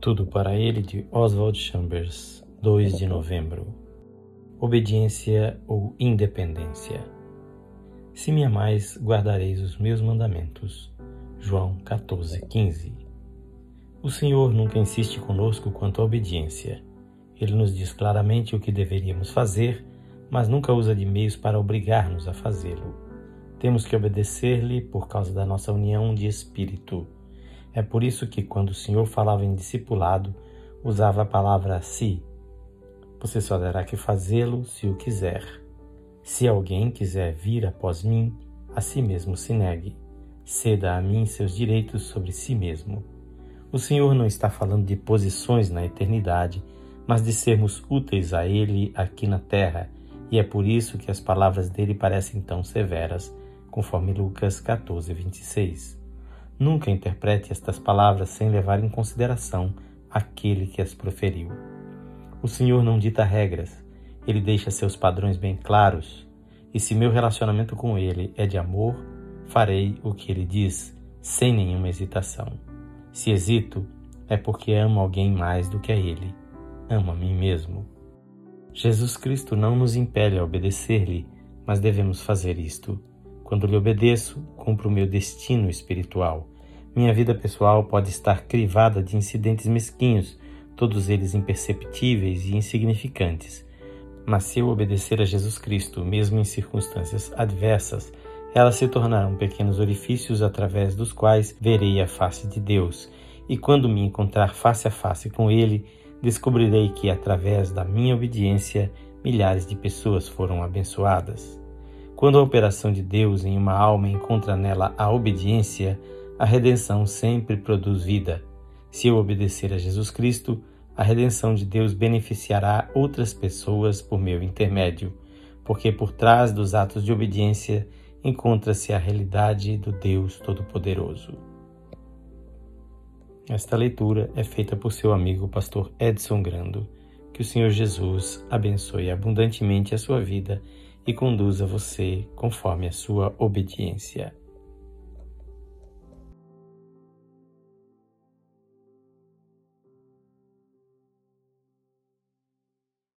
Tudo para ele de Oswald Chambers, 2 de novembro. Obediência ou independência. Se me amais, guardareis os meus mandamentos. João 14, 15. O Senhor nunca insiste conosco quanto à obediência. Ele nos diz claramente o que deveríamos fazer, mas nunca usa de meios para obrigar-nos a fazê-lo. Temos que obedecer-lhe por causa da nossa união de espírito é por isso que, quando o Senhor falava em discipulado, usava a palavra se. Você só terá que fazê-lo se o quiser. Se alguém quiser vir após mim, a si mesmo se negue. Ceda a mim seus direitos sobre si mesmo. O Senhor não está falando de posições na eternidade, mas de sermos úteis a Ele aqui na terra, e é por isso que as palavras dele parecem tão severas, conforme Lucas 14, 26. Nunca interprete estas palavras sem levar em consideração aquele que as proferiu. O Senhor não dita regras, ele deixa seus padrões bem claros, e se meu relacionamento com ele é de amor, farei o que ele diz, sem nenhuma hesitação. Se hesito, é porque amo alguém mais do que a ele. Amo a mim mesmo. Jesus Cristo não nos impele a obedecer-lhe, mas devemos fazer isto. Quando lhe obedeço, cumpro o meu destino espiritual minha vida pessoal pode estar crivada de incidentes mesquinhos, todos eles imperceptíveis e insignificantes. Mas se eu obedecer a Jesus Cristo, mesmo em circunstâncias adversas, elas se tornarão pequenos orifícios através dos quais verei a face de Deus, e quando me encontrar face a face com Ele, descobrirei que, através da minha obediência, milhares de pessoas foram abençoadas. Quando a operação de Deus em uma alma encontra nela a obediência, a redenção sempre produz vida. Se eu obedecer a Jesus Cristo, a redenção de Deus beneficiará outras pessoas por meu intermédio, porque por trás dos atos de obediência encontra-se a realidade do Deus Todo-Poderoso. Esta leitura é feita por seu amigo pastor Edson Grando. Que o Senhor Jesus abençoe abundantemente a sua vida e conduza você conforme a sua obediência.